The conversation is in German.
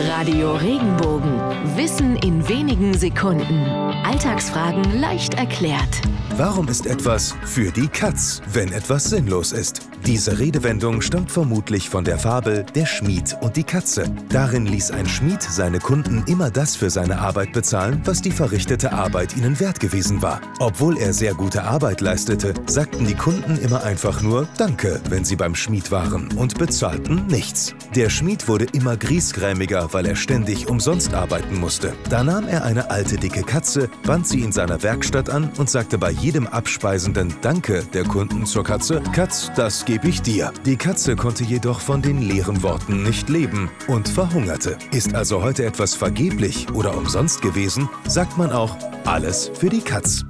Radio Regenbogen. Wissen in wenigen Sekunden. Alltagsfragen leicht erklärt. Warum ist etwas für die Katz, wenn etwas sinnlos ist? Diese Redewendung stammt vermutlich von der Fabel Der Schmied und die Katze. Darin ließ ein Schmied seine Kunden immer das für seine Arbeit bezahlen, was die verrichtete Arbeit ihnen wert gewesen war. Obwohl er sehr gute Arbeit leistete, sagten die Kunden immer einfach nur Danke, wenn sie beim Schmied waren und bezahlten nichts. Der Schmied wurde immer griesgrämiger, weil er ständig umsonst arbeiten musste. Da nahm er eine alte dicke Katze, band sie in seiner Werkstatt an und sagte bei jedem abspeisenden Danke der Kunden zur Katze, Katz, das gebe ich dir. Die Katze konnte jedoch von den leeren Worten nicht leben und verhungerte. Ist also heute etwas vergeblich oder umsonst gewesen, sagt man auch alles für die Katz.